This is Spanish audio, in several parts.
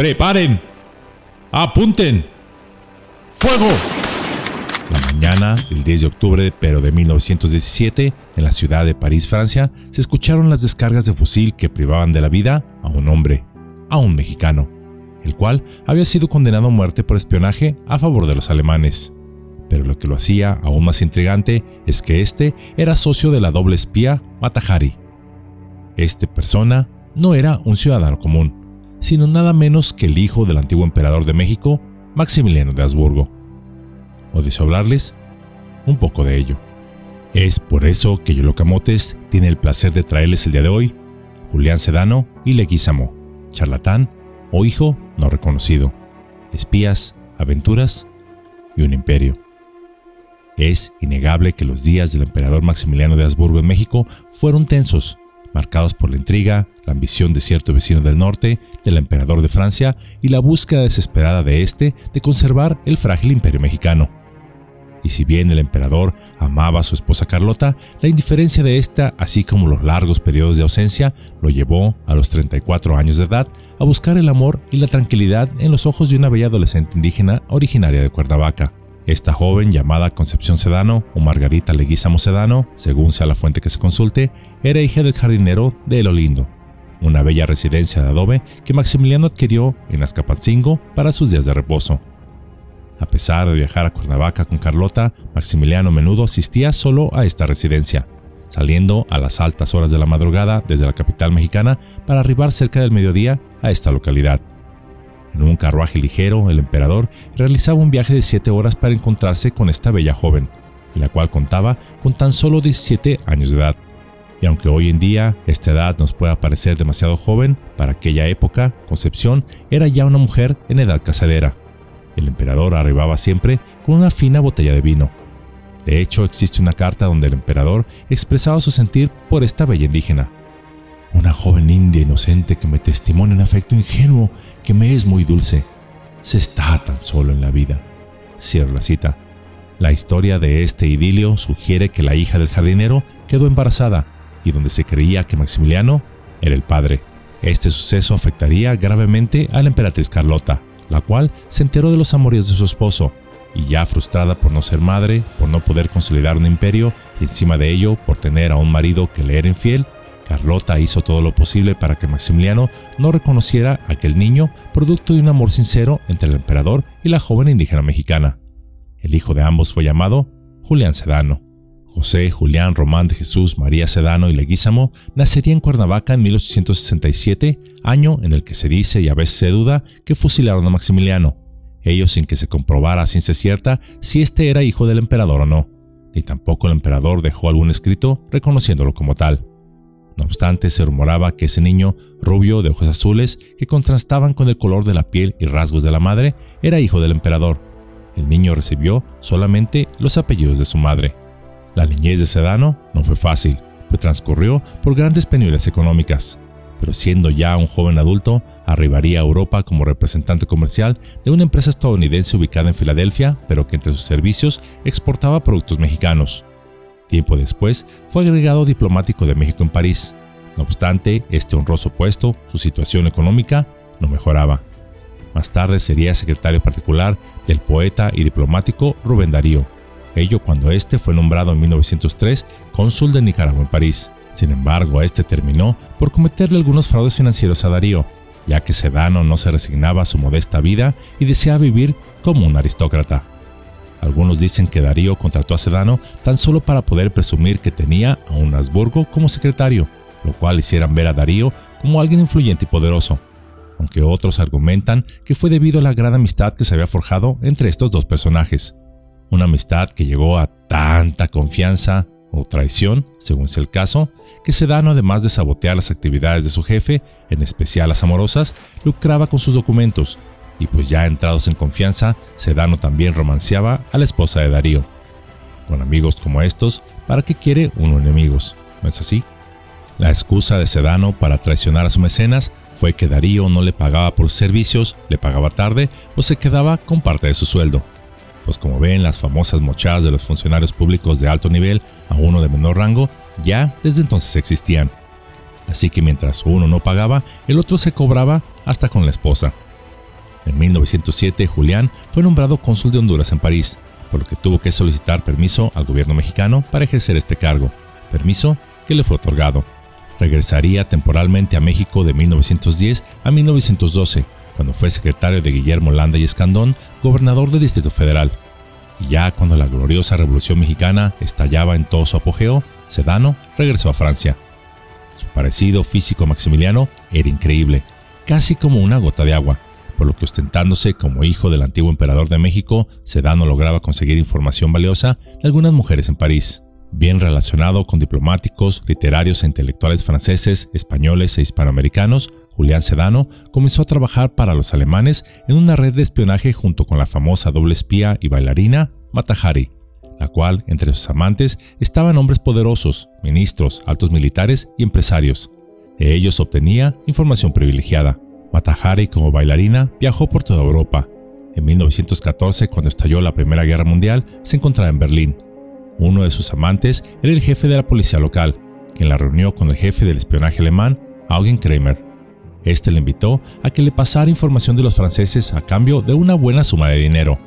¡Preparen! ¡Apunten! ¡Fuego! La mañana del 10 de octubre, pero de 1917, en la ciudad de París, Francia, se escucharon las descargas de fusil que privaban de la vida a un hombre, a un mexicano, el cual había sido condenado a muerte por espionaje a favor de los alemanes. Pero lo que lo hacía aún más intrigante es que este era socio de la doble espía Matahari. Este persona no era un ciudadano común, sino nada menos que el hijo del antiguo emperador de México, Maximiliano de Habsburgo o deseo hablarles un poco de ello. Es por eso que Yolocamotes tiene el placer de traerles el día de hoy Julián Sedano y Leguizamo, charlatán o hijo no reconocido, espías, aventuras y un imperio. Es innegable que los días del emperador Maximiliano de Habsburgo en México fueron tensos, marcados por la intriga, la ambición de cierto vecino del norte, del emperador de Francia y la búsqueda desesperada de éste de conservar el frágil imperio mexicano y si bien el emperador amaba a su esposa Carlota, la indiferencia de esta, así como los largos periodos de ausencia, lo llevó, a los 34 años de edad, a buscar el amor y la tranquilidad en los ojos de una bella adolescente indígena originaria de Cuernavaca. Esta joven, llamada Concepción Sedano o Margarita Leguizamo Sedano, según sea la fuente que se consulte, era hija del jardinero de El Lindo, una bella residencia de adobe que Maximiliano adquirió en Azcapancingo para sus días de reposo. A pesar de viajar a Cuernavaca con Carlota, Maximiliano menudo asistía solo a esta residencia, saliendo a las altas horas de la madrugada desde la capital mexicana para arribar cerca del mediodía a esta localidad. En un carruaje ligero, el emperador realizaba un viaje de 7 horas para encontrarse con esta bella joven, la cual contaba con tan solo 17 años de edad. Y aunque hoy en día esta edad nos pueda parecer demasiado joven, para aquella época, Concepción era ya una mujer en edad casadera, el emperador arribaba siempre con una fina botella de vino. De hecho, existe una carta donde el emperador expresaba su sentir por esta bella indígena. Una joven india inocente que me testimonia un afecto ingenuo que me es muy dulce. Se está tan solo en la vida. Cierra la cita. La historia de este idilio sugiere que la hija del jardinero quedó embarazada y donde se creía que Maximiliano era el padre. Este suceso afectaría gravemente a la emperatriz Carlota, la cual se enteró de los amoríos de su esposo, y ya frustrada por no ser madre, por no poder consolidar un imperio, y encima de ello por tener a un marido que le era infiel, Carlota hizo todo lo posible para que Maximiliano no reconociera a aquel niño producto de un amor sincero entre el emperador y la joven indígena mexicana. El hijo de ambos fue llamado Julián Sedano. José Julián Román de Jesús María Sedano y Leguízamo nacería en Cuernavaca en 1867, año en el que se dice y a veces se duda que fusilaron a Maximiliano, ello sin que se comprobara a ciencia cierta si este era hijo del emperador o no, ni tampoco el emperador dejó algún escrito reconociéndolo como tal. No obstante, se rumoraba que ese niño, rubio de ojos azules, que contrastaban con el color de la piel y rasgos de la madre, era hijo del emperador. El niño recibió solamente los apellidos de su madre. La niñez de Sedano no fue fácil, pues transcurrió por grandes penurias económicas, pero siendo ya un joven adulto, arribaría a Europa como representante comercial de una empresa estadounidense ubicada en Filadelfia, pero que entre sus servicios exportaba productos mexicanos. Tiempo después, fue agregado diplomático de México en París. No obstante, este honroso puesto, su situación económica, no mejoraba. Más tarde sería secretario particular del poeta y diplomático Rubén Darío, ello cuando este fue nombrado en 1903 cónsul de Nicaragua en París. Sin embargo, este terminó por cometerle algunos fraudes financieros a Darío, ya que Sedano no se resignaba a su modesta vida y deseaba vivir como un aristócrata. Algunos dicen que Darío contrató a Sedano tan solo para poder presumir que tenía a un Habsburgo como secretario, lo cual hicieran ver a Darío como alguien influyente y poderoso, aunque otros argumentan que fue debido a la gran amistad que se había forjado entre estos dos personajes. Una amistad que llegó a tanta confianza o traición, según sea el caso, que Sedano, además de sabotear las actividades de su jefe, en especial las amorosas, lucraba con sus documentos, y pues ya entrados en confianza, Sedano también romanceaba a la esposa de Darío. Con amigos como estos, ¿para qué quiere uno enemigos? ¿No es así? La excusa de Sedano para traicionar a su mecenas fue que Darío no le pagaba por servicios, le pagaba tarde o se quedaba con parte de su sueldo pues como ven las famosas mochadas de los funcionarios públicos de alto nivel a uno de menor rango ya desde entonces existían. Así que mientras uno no pagaba, el otro se cobraba hasta con la esposa. En 1907, Julián fue nombrado cónsul de Honduras en París, por lo que tuvo que solicitar permiso al gobierno mexicano para ejercer este cargo, permiso que le fue otorgado. Regresaría temporalmente a México de 1910 a 1912, cuando fue secretario de Guillermo Landa y Escandón, gobernador del Distrito Federal. Y ya cuando la gloriosa Revolución Mexicana estallaba en todo su apogeo, Sedano regresó a Francia. Su parecido físico a Maximiliano era increíble, casi como una gota de agua, por lo que ostentándose como hijo del antiguo emperador de México, Sedano lograba conseguir información valiosa de algunas mujeres en París bien relacionado con diplomáticos, literarios e intelectuales franceses, españoles e hispanoamericanos, Julián Sedano comenzó a trabajar para los alemanes en una red de espionaje junto con la famosa doble espía y bailarina Matahari, la cual entre sus amantes estaban hombres poderosos, ministros, altos militares y empresarios. De ellos obtenía información privilegiada. Matahari como bailarina viajó por toda Europa. En 1914, cuando estalló la Primera Guerra Mundial, se encontraba en Berlín, uno de sus amantes era el jefe de la policía local, quien la reunió con el jefe del espionaje alemán, Eugen Kramer. Este le invitó a que le pasara información de los franceses a cambio de una buena suma de dinero.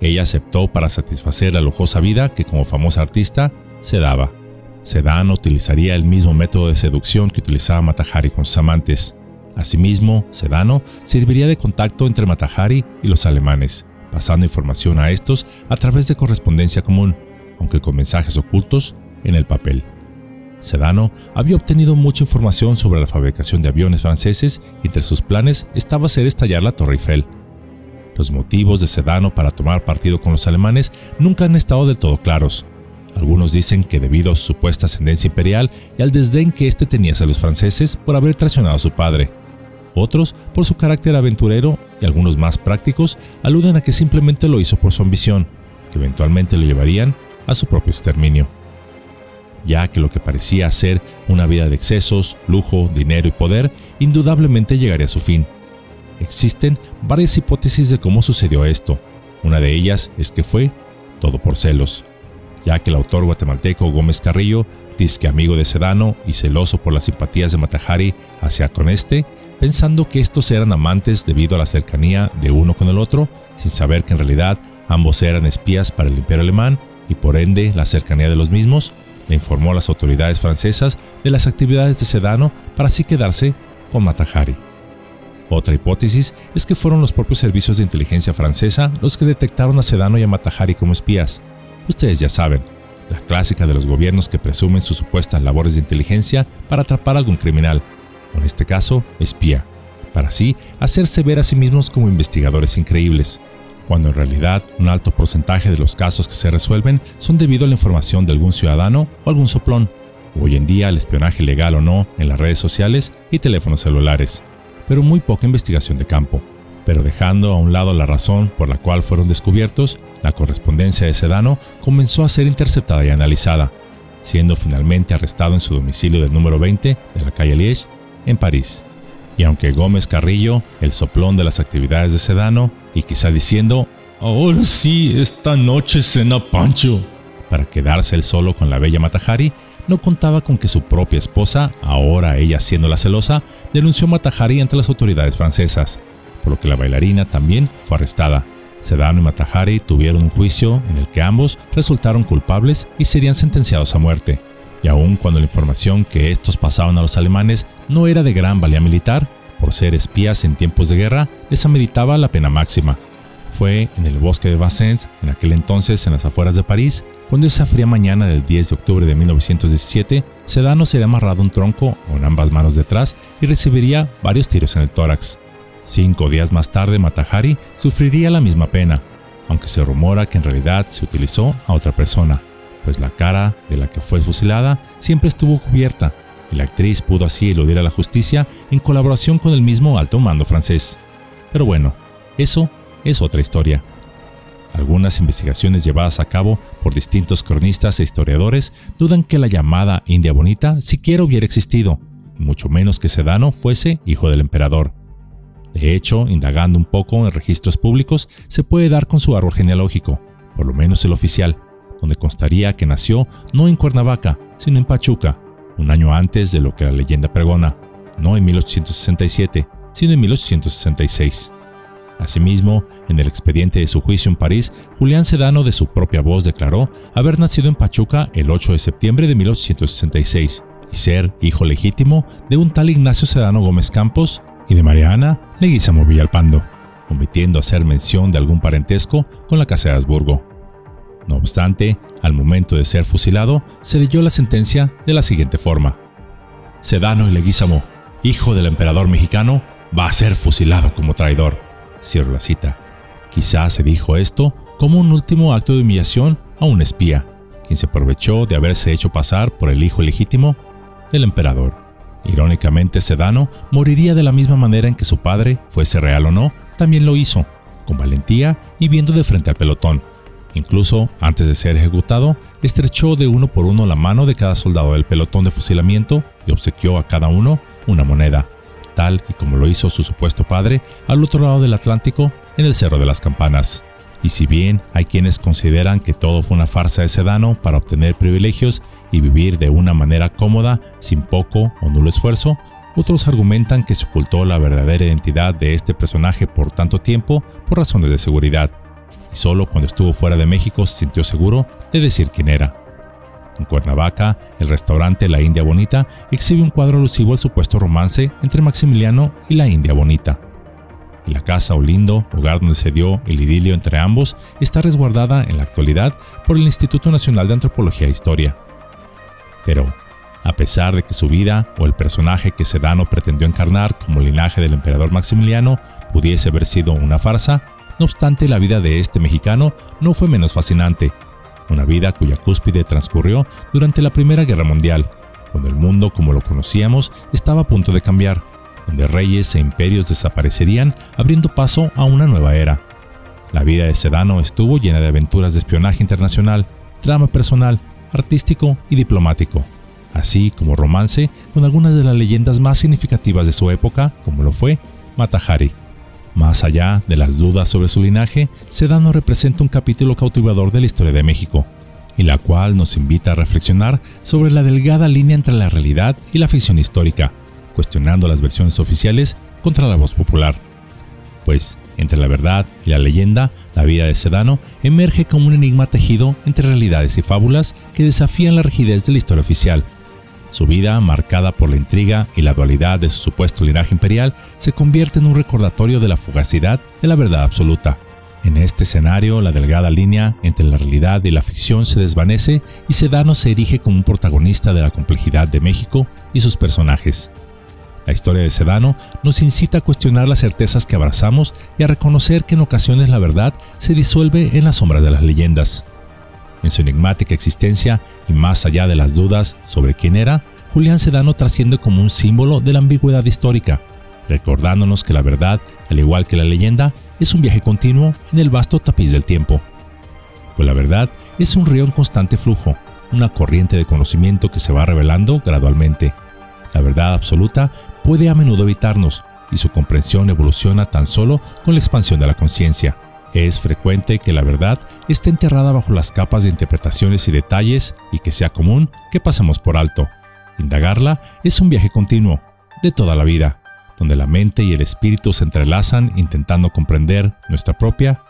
Ella aceptó para satisfacer la lujosa vida que como famosa artista se daba. Sedano utilizaría el mismo método de seducción que utilizaba Matahari con sus amantes. Asimismo, Sedano serviría de contacto entre Matahari y los alemanes, pasando información a estos a través de correspondencia común, aunque con mensajes ocultos en el papel. Sedano había obtenido mucha información sobre la fabricación de aviones franceses y entre sus planes estaba hacer estallar la Torre Eiffel. Los motivos de Sedano para tomar partido con los alemanes nunca han estado del todo claros. Algunos dicen que debido a su supuesta ascendencia imperial y al desdén que éste tenía hacia los franceses por haber traicionado a su padre. Otros por su carácter aventurero y algunos más prácticos aluden a que simplemente lo hizo por su ambición, que eventualmente lo llevarían a su propio exterminio, ya que lo que parecía ser una vida de excesos, lujo, dinero y poder indudablemente llegaría a su fin. Existen varias hipótesis de cómo sucedió esto. Una de ellas es que fue todo por celos, ya que el autor guatemalteco Gómez Carrillo, disque amigo de Sedano y celoso por las simpatías de Matajari hacia con este, pensando que estos eran amantes debido a la cercanía de uno con el otro, sin saber que en realidad ambos eran espías para el imperio alemán, y por ende la cercanía de los mismos, le informó a las autoridades francesas de las actividades de Sedano para así quedarse con Matahari. Otra hipótesis es que fueron los propios servicios de inteligencia francesa los que detectaron a Sedano y a Matahari como espías. Ustedes ya saben, la clásica de los gobiernos que presumen sus supuestas labores de inteligencia para atrapar a algún criminal, en este caso, espía, para así hacerse ver a sí mismos como investigadores increíbles cuando en realidad un alto porcentaje de los casos que se resuelven son debido a la información de algún ciudadano o algún soplón. Hoy en día el espionaje legal o no en las redes sociales y teléfonos celulares, pero muy poca investigación de campo. Pero dejando a un lado la razón por la cual fueron descubiertos, la correspondencia de Sedano comenzó a ser interceptada y analizada, siendo finalmente arrestado en su domicilio del número 20 de la calle Liège, en París. Y aunque Gómez Carrillo, el soplón de las actividades de Sedano, y quizá diciendo, ahora sí, esta noche cena Pancho. Para quedarse él solo con la bella Matajari, no contaba con que su propia esposa, ahora ella siendo la celosa, denunció Matajari ante las autoridades francesas, por lo que la bailarina también fue arrestada. Sedano y Matajari tuvieron un juicio en el que ambos resultaron culpables y serían sentenciados a muerte. Y aun cuando la información que estos pasaban a los alemanes no era de gran valía militar, por ser espías en tiempos de guerra, les ameritaba la pena máxima. Fue en el bosque de Vincennes, en aquel entonces en las afueras de París, cuando esa fría mañana del 10 de octubre de 1917, Sedano sería amarrado un tronco con ambas manos detrás y recibiría varios tiros en el tórax. Cinco días más tarde, Matahari sufriría la misma pena, aunque se rumora que en realidad se utilizó a otra persona, pues la cara de la que fue fusilada siempre estuvo cubierta y la actriz pudo así eludir a la justicia en colaboración con el mismo alto mando francés. Pero bueno, eso es otra historia. Algunas investigaciones llevadas a cabo por distintos cronistas e historiadores dudan que la llamada India Bonita siquiera hubiera existido, y mucho menos que Sedano fuese hijo del emperador. De hecho, indagando un poco en registros públicos, se puede dar con su árbol genealógico, por lo menos el oficial, donde constaría que nació no en Cuernavaca, sino en Pachuca, un año antes de lo que la leyenda pregona, no en 1867, sino en 1866. Asimismo, en el expediente de su juicio en París, Julián Sedano de su propia voz declaró haber nacido en Pachuca el 8 de septiembre de 1866 y ser hijo legítimo de un tal Ignacio Sedano Gómez Campos y de Mariana Leguizamo Villalpando, omitiendo hacer mención de algún parentesco con la Casa de Habsburgo. No obstante, al momento de ser fusilado, se leyó la sentencia de la siguiente forma. Sedano y Leguizamo, hijo del emperador mexicano, va a ser fusilado como traidor. Cierro la cita. Quizás se dijo esto como un último acto de humillación a un espía, quien se aprovechó de haberse hecho pasar por el hijo legítimo del emperador. Irónicamente, Sedano moriría de la misma manera en que su padre, fuese real o no, también lo hizo, con valentía y viendo de frente al pelotón. Incluso, antes de ser ejecutado, estrechó de uno por uno la mano de cada soldado del pelotón de fusilamiento y obsequió a cada uno una moneda, tal y como lo hizo su supuesto padre al otro lado del Atlántico, en el Cerro de las Campanas. Y si bien hay quienes consideran que todo fue una farsa de Sedano para obtener privilegios y vivir de una manera cómoda, sin poco o nulo esfuerzo, otros argumentan que se ocultó la verdadera identidad de este personaje por tanto tiempo por razones de seguridad, y solo cuando estuvo fuera de México se sintió seguro de decir quién era. En Cuernavaca, el restaurante La India Bonita exhibe un cuadro alusivo al supuesto romance entre Maximiliano y la India Bonita. La casa Olindo, lugar donde se dio el idilio entre ambos, está resguardada en la actualidad por el Instituto Nacional de Antropología e Historia. Pero, a pesar de que su vida o el personaje que Sedano pretendió encarnar como linaje del emperador Maximiliano pudiese haber sido una farsa, no obstante la vida de este mexicano no fue menos fascinante, una vida cuya cúspide transcurrió durante la Primera Guerra Mundial, cuando el mundo como lo conocíamos estaba a punto de cambiar, donde reyes e imperios desaparecerían abriendo paso a una nueva era. La vida de Sedano estuvo llena de aventuras de espionaje internacional, drama personal, artístico y diplomático, así como romance con algunas de las leyendas más significativas de su época, como lo fue Matahari. Más allá de las dudas sobre su linaje, Sedano representa un capítulo cautivador de la historia de México, y la cual nos invita a reflexionar sobre la delgada línea entre la realidad y la ficción histórica, cuestionando las versiones oficiales contra la voz popular. Pues, entre la verdad y la leyenda, la vida de Sedano emerge como un enigma tejido entre realidades y fábulas que desafían la rigidez de la historia oficial su vida, marcada por la intriga y la dualidad de su supuesto linaje imperial, se convierte en un recordatorio de la fugacidad de la verdad absoluta. En este escenario, la delgada línea entre la realidad y la ficción se desvanece y Sedano se erige como un protagonista de la complejidad de México y sus personajes. La historia de Sedano nos incita a cuestionar las certezas que abrazamos y a reconocer que en ocasiones la verdad se disuelve en las sombras de las leyendas. En su enigmática existencia y más allá de las dudas sobre quién era, Julián Sedano trasciende como un símbolo de la ambigüedad histórica, recordándonos que la verdad, al igual que la leyenda, es un viaje continuo en el vasto tapiz del tiempo. Pues la verdad es un río en constante flujo, una corriente de conocimiento que se va revelando gradualmente. La verdad absoluta puede a menudo evitarnos, y su comprensión evoluciona tan solo con la expansión de la conciencia. Es frecuente que la verdad esté enterrada bajo las capas de interpretaciones y detalles y que sea común que pasemos por alto. Indagarla es un viaje continuo, de toda la vida, donde la mente y el espíritu se entrelazan intentando comprender nuestra propia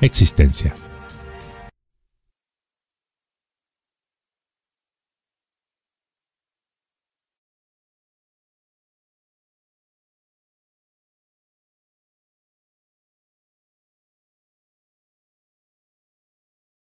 existencia.